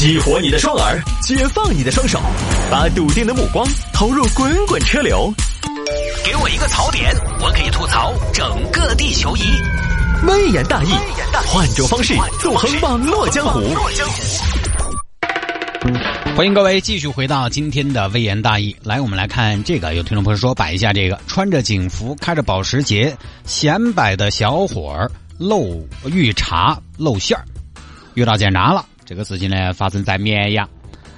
激活你的双耳，解放你的双手，把笃定的目光投入滚滚车流。给我一个槽点，我可以吐槽整个地球仪。微言大义，换种方式纵横网络江湖。欢迎各位继续回到今天的微言大义。来，我们来看这个，有听众朋友说摆一下这个，穿着警服，开着保时捷，显摆的小伙儿漏遇查露馅儿，遇到检查了。这个事情呢，发生在绵阳，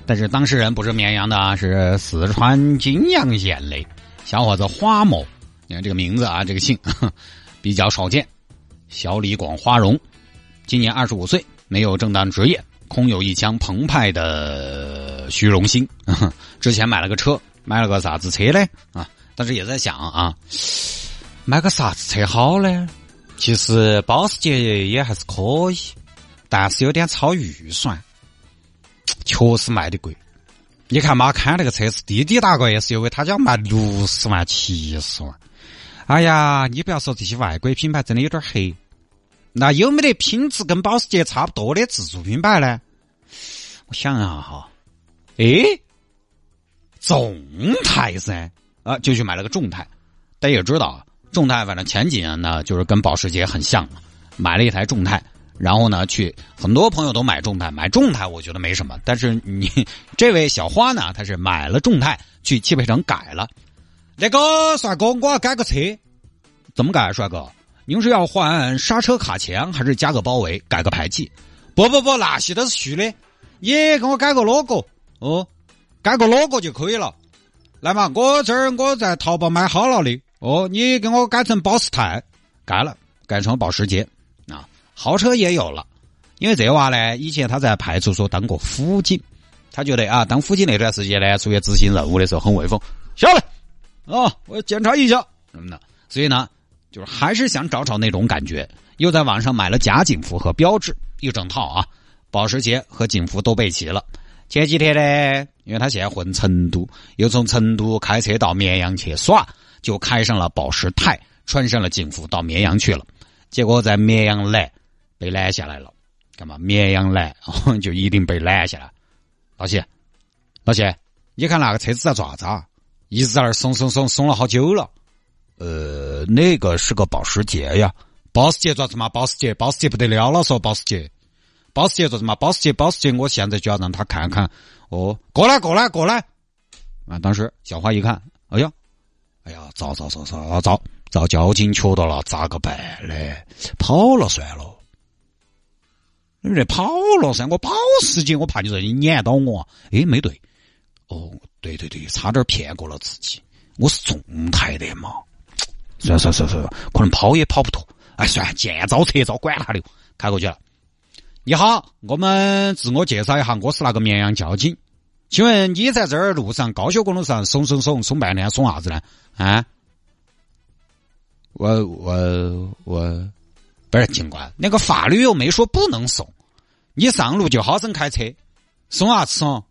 但是当事人不是绵阳的啊，是四川金阳县的小伙子花某。你看这个名字啊，这个姓 比较少见。小李广花荣，今年二十五岁，没有正当职业，空有一腔澎湃的虚荣心。之前买了个车，买了个啥子车呢？啊，但是也在想啊，买个啥子车好呢？其实保时捷也还是可以，但是有点超预算，确实卖的贵。你看嘛，看那个车是滴滴打个 SUV，他家卖六十万、七十万。哎呀，你不要说这些外国品牌，真的有点黑。那有没得品质跟保时捷差不多的自主品牌呢？我想啊哈，诶，众泰噻，啊，就去买了个众泰。大家也知道，众泰反正前几年呢，就是跟保时捷很像，买了一台众泰，然后呢，去很多朋友都买众泰，买众泰我觉得没什么，但是你 这位小花呢，他是买了众泰，去汽配城改了。那个帅哥，我要改个车，怎么改？帅哥？您是要换刹车卡钳，还是加个包围、改个排气？不不不，那些都是虚的。你给我改个 logo 哦，改个 logo 就可以了。来嘛，我这儿我在淘宝买好了的哦，你给我改成保时泰，改了，改成保时捷。豪车也有了，因为这娃呢，以前他在派出所当过辅警，他觉得啊，当辅警那段时间呢，出去执行任务的时候很威风。下来啊，我检查一下什么的，所以呢。就是还是想找找那种感觉，又在网上买了假警服和标志一整套啊，保时捷和警服都备齐了。前几天呢，因为他现在混成都，又从成都开车到绵阳去耍，就开上了保时泰，穿上了警服到绵阳去了。结果在绵阳来被拦下来了，干嘛？绵阳来就一定被拦下来。老谢，老谢，你看那个车子在做啥子啊？一直在那儿松松松松了好久了。呃，那个是个保时捷呀，保时捷做什么？保时捷，保时捷不得了了，说保时捷，保时捷做什么？保时捷，保时捷，我现在就要让他看看。哦，过来，过来，过来！啊，当时小花一看，哎呀，哎呀，糟糟糟糟糟，遭交警求到了，咋个办嘞？跑了算了，你这跑了噻，我保时捷，我怕你说你撵到我。哎，没对，哦，对对对，差点骗过了自己，我是众泰的嘛。算算算算，可能跑也跑不脱。哎，算见招拆招，管他的，开过去了。你好，我们自我介绍一下，我是那个绵阳交警。请问你在这儿路上高速公路上松松松松半天，松啥子呢？啊？我我我，不是警官，那个法律又没说不能送。你上路就好生开车，送啥子松？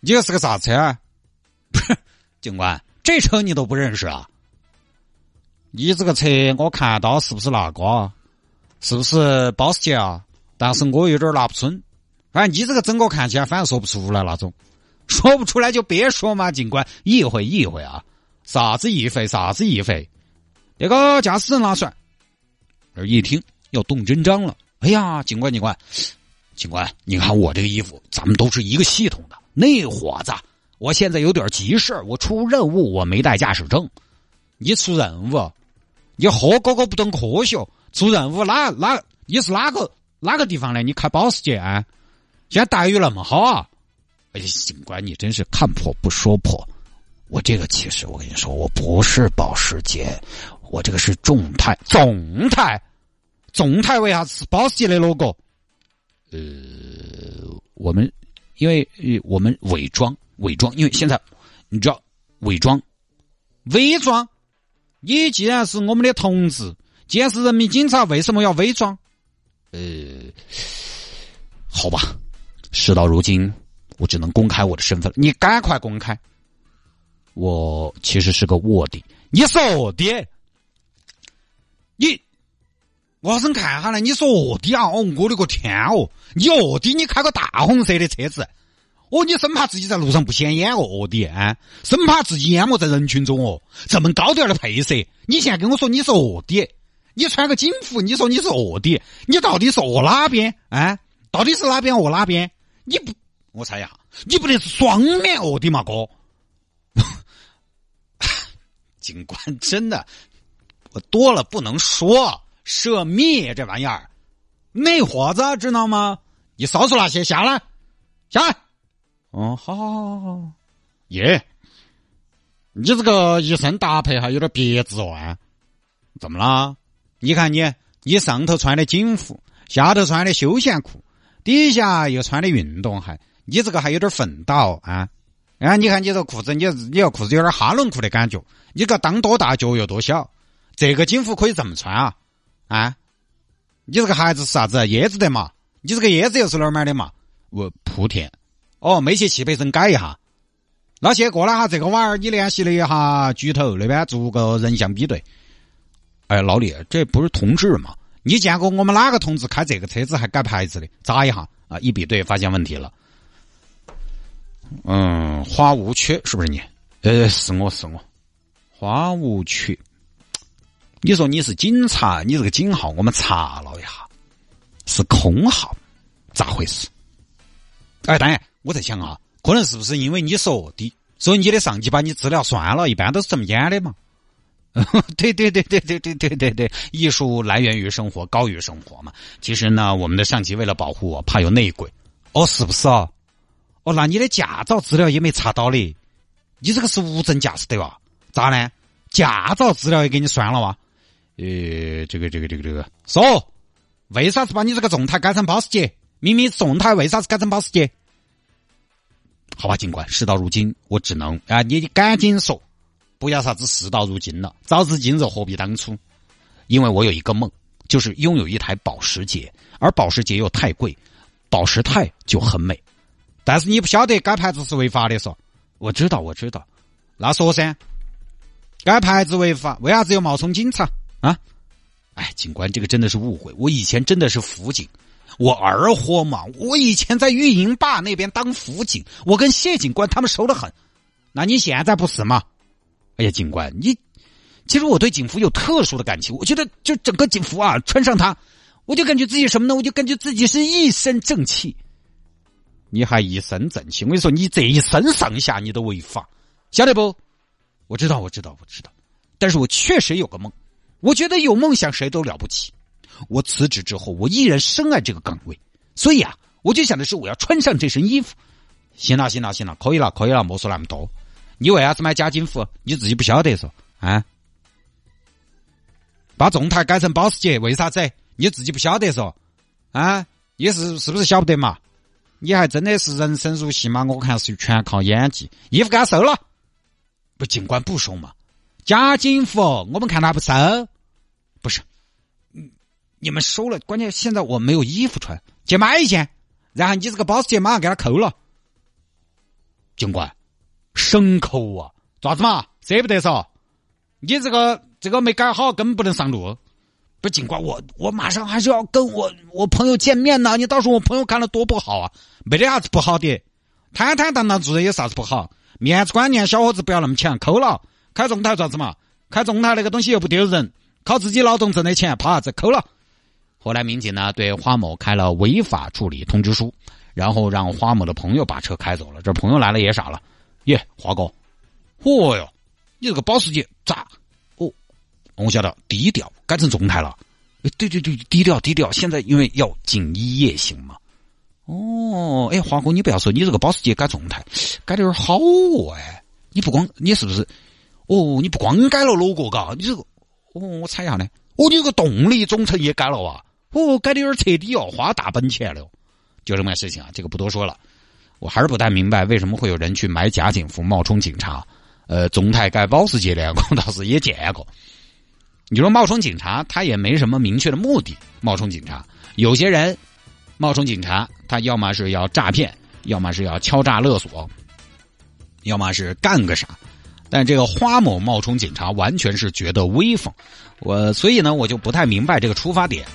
你这是个啥车啊？不是，警官，这车你都不认识啊？你这个车我看到是不是那个？是不是保时捷啊？但是我有点拿不准。反正你这个整个看起来，反正说不出来那种。说不出来就别说嘛，警官，意会意会啊！啥子意会？啥子意会？那个驾驶证拿出来。而一听要动真章了。哎呀，警官，警官，警官，你看我这个衣服，咱们都是一个系统的。那伙子，我现在有点急事我出任务，我没带驾驶证。你出任务？你喝哥哥不懂科学，出任务哪哪？你是哪个哪个地方的？你开保时捷啊？现在待遇那么好啊！哎呀，警官，你真是看破不说破。我这个其实我跟你说，我不是保时捷，我这个是众泰。众泰，众泰为啥是保时捷的 logo？呃，我们因为我们伪装伪装，因为现在你知道伪装伪装。你既然是我们的同志，既然是人民警察，为什么要伪装？呃，好吧，事到如今，我只能公开我的身份了。你赶快公开！我其实是个卧底。你是卧底？我生看下来，你说卧底啊？哦，我的个天哦！你卧底，你开个大红色的车子，哦，你生怕自己在路上不显眼哦，卧底啊，生怕自己淹没在人群中哦。这么高调的配色，你现在跟我说你是卧底，你穿个警服，你说你是卧底，你到底是卧哪边啊？到底是哪边卧哪边？你不，我猜一下，你不得是双面卧底嘛，哥？警官真的，我多了不能说，涉密这玩意儿，那伙子知道吗？你扫除那些下来，下来。哦，好，好，好，好好，耶！你这个一身搭配还有点别致哦。怎么啦？你看你，你上头穿的警服，下头穿的休闲裤，底下又穿的运动鞋，你这个还有点奋倒啊。啊！你看你这裤子，你你要裤子有点哈伦裤的感觉，你个裆多大，脚又多小，这个警服可以这么穿啊？啊！你这个鞋子是啥子？椰子的嘛？你这个椰子又是哪儿买的嘛？我莆田。哦，没去汽配城改一下。那先过来哈，这个娃儿你联系了一下局头那边做个人像比对。哎，老李，这不是同志吗？你见过我们哪个同志开这个车子还改牌子的？查一下啊！一比对，发现问题了。嗯，花无缺是不是你？呃，是我是我，花无缺。你说你是警察，你这个警号我们查了一下，是空号，咋回事？哎，当然我在想啊，可能是不是因为你说的，所以你的上级把你资料删了？一般都是这么演的嘛。对对对对对对对对对，艺术来源于生活，高于生活嘛。其实呢，我们的上级为了保护我，怕有内鬼。哦，是不是啊？哦，那你的驾照资料也没查到嘞？你这个是无证驾驶对吧？咋呢？驾照资料也给你删了哇？呃，这个这个这个这个，说为啥子把你这个众泰改成保时捷？明明众泰为啥子改成保时捷？好吧，警官，事到如今，我只能啊，你赶紧说，不要啥子事到如今了，早知今日何必当初？因为我有一个梦，就是拥有一台保时捷，而保时捷又太贵，保时泰就很美。但是你不晓得改牌子是违法的，嗦？我知道，我知道。那说噻，改牌子违法，为啥子要冒充警察啊？哎，警官，这个真的是误会。我以前真的是辅警，我二货嘛。我以前在玉营坝那边当辅警，我跟谢警官他们熟得很。那你现在不是吗？哎呀，警官，你其实我对警服有特殊的感情。我觉得就整个警服啊，穿上它，我就感觉自己什么呢？我就感觉自己是一身正气。你还一身正气，我跟你说，你这一身上下你都违法，晓得不？我知道，我知道，我知道。但是我确实有个梦，我觉得有梦想谁都了不起。我辞职之后，我依然深爱这个岗位，所以啊，我就想的是我要穿上这身衣服。行了，行了，行了，可以了，可以了，莫说那么多。你为啥子买假警服？你自己不晓得嗦？啊？把众泰改成保时捷，为啥子？你自己不晓得嗦？啊？你是是不是晓不得嘛？你还真的是人生如戏吗？我看是全靠演技。衣服给他收了，不警官不收嘛？假警服，我们看他不收，不是，你们收了，关键现在我没有衣服穿，去买一件，然后你这个保时捷马上给他扣了。警官，省扣啊？爪子嘛？舍不得嗦？你这个这个没改好，根本不能上路。不，警官，我我马上还是要跟我我朋友见面呢。你到时候我朋友看了多不好啊！没得啥子不好的，坦坦荡荡做人有啥子不好？面子观念，小伙子不要那么强，扣了。开众泰做啥子嘛？开众泰那个东西又不丢人，靠自己劳动挣的钱，怕啥子？扣了。后来民警呢对花某开了违法处理通知书，然后让花某的朋友把车开走了。这朋友来了也傻了，耶，花哥，嚯哟，你这个保时捷咋？哦我晓得低调改成众泰了，对对对，低调低调。现在因为要锦衣夜行嘛。哦，哎，华哥，你不要说，你这个保时捷改众泰，改的有点好哦，哎，你不光你是不是？哦，你不光改了 logo 嘎，你这个，哦，我猜一下呢。哦，你这个动力总成也改了哇。哦，改的有点彻底哦，花大本钱了。就这么个事情啊，这个不多说了。我还是不太明白为什么会有人去买假警服冒充警察。呃，众泰改保时捷的，我倒是也见过。你说冒充警察，他也没什么明确的目的。冒充警察，有些人冒充警察，他要么是要诈骗，要么是要敲诈勒索，要么是干个啥。但这个花某冒充警察，完全是觉得威风。我所以呢，我就不太明白这个出发点。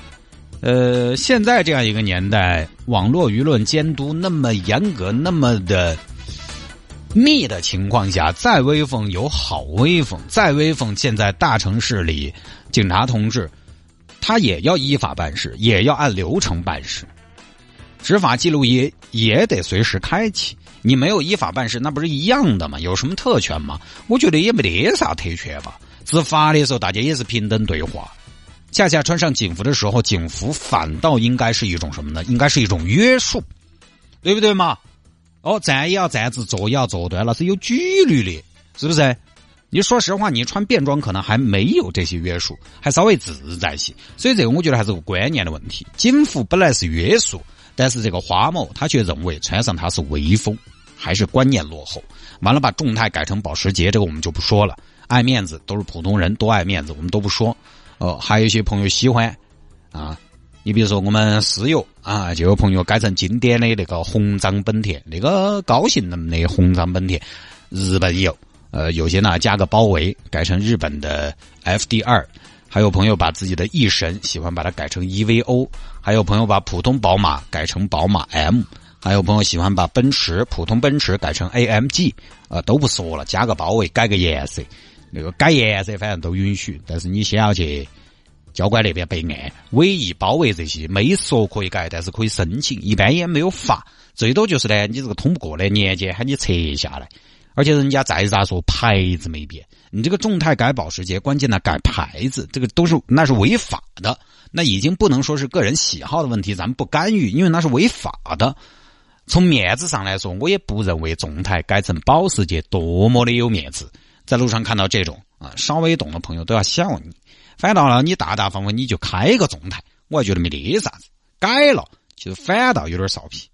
呃，现在这样一个年代，网络舆论监督那么严格、那么的密的情况下，再威风有好威风，再威风，现在大城市里警察同志他也要依法办事，也要按流程办事，执法记录仪也得随时开启。你没有依法办事，那不是一样的吗？有什么特权吗？我觉得也没得啥特权吧。执法的时候，大家也是平等对话。恰恰穿上警服的时候，警服反倒应该是一种什么呢？应该是一种约束，对不对嘛？哦，站也要站直，坐也要坐端，那是有纪律的，是不是？你说实话，你穿便装可能还没有这些约束，还稍微自在些。所以这个我觉得还是个观念的问题。警服本来是约束，但是这个花某他却认为穿上它是威风。还是观念落后，完了把众泰改成保时捷，这个我们就不说了。爱面子都是普通人，多爱面子，我们都不说。哦，还有一些朋友喜欢啊，你比如说我们私有啊，就有朋友改成经典的那个红章本田，那个高性能的红章本田，日本有，呃，有些呢加个包围，改成日本的 FD 二。还有朋友把自己的翼神喜欢把它改成 EVO，还有朋友把普通宝马改成宝马 M。还有朋友喜欢把奔驰普通奔驰改成 AMG，呃，都不说了，加个包围，改个颜色，那个改颜色反正都允许，但是你先要去交管那边备案，尾翼、包围这些没说可以改，但是可以申请，一般也没有罚，最多就是呢，你这个通不过的年检喊你拆下来，而且人家再咋说牌子没变，你这个众泰改保时捷，关键呢改牌子，这个都是那是违法的，那已经不能说是个人喜好的问题，咱们不干预，因为那是违法的。从面子上来说，我也不认为众泰改成保时捷多么的有面子。在路上看到这种啊，稍微懂的朋友都要笑你。反倒了，你大大方方你就开个众泰，我还觉得没得啥子。改了，其实反倒有点臊皮。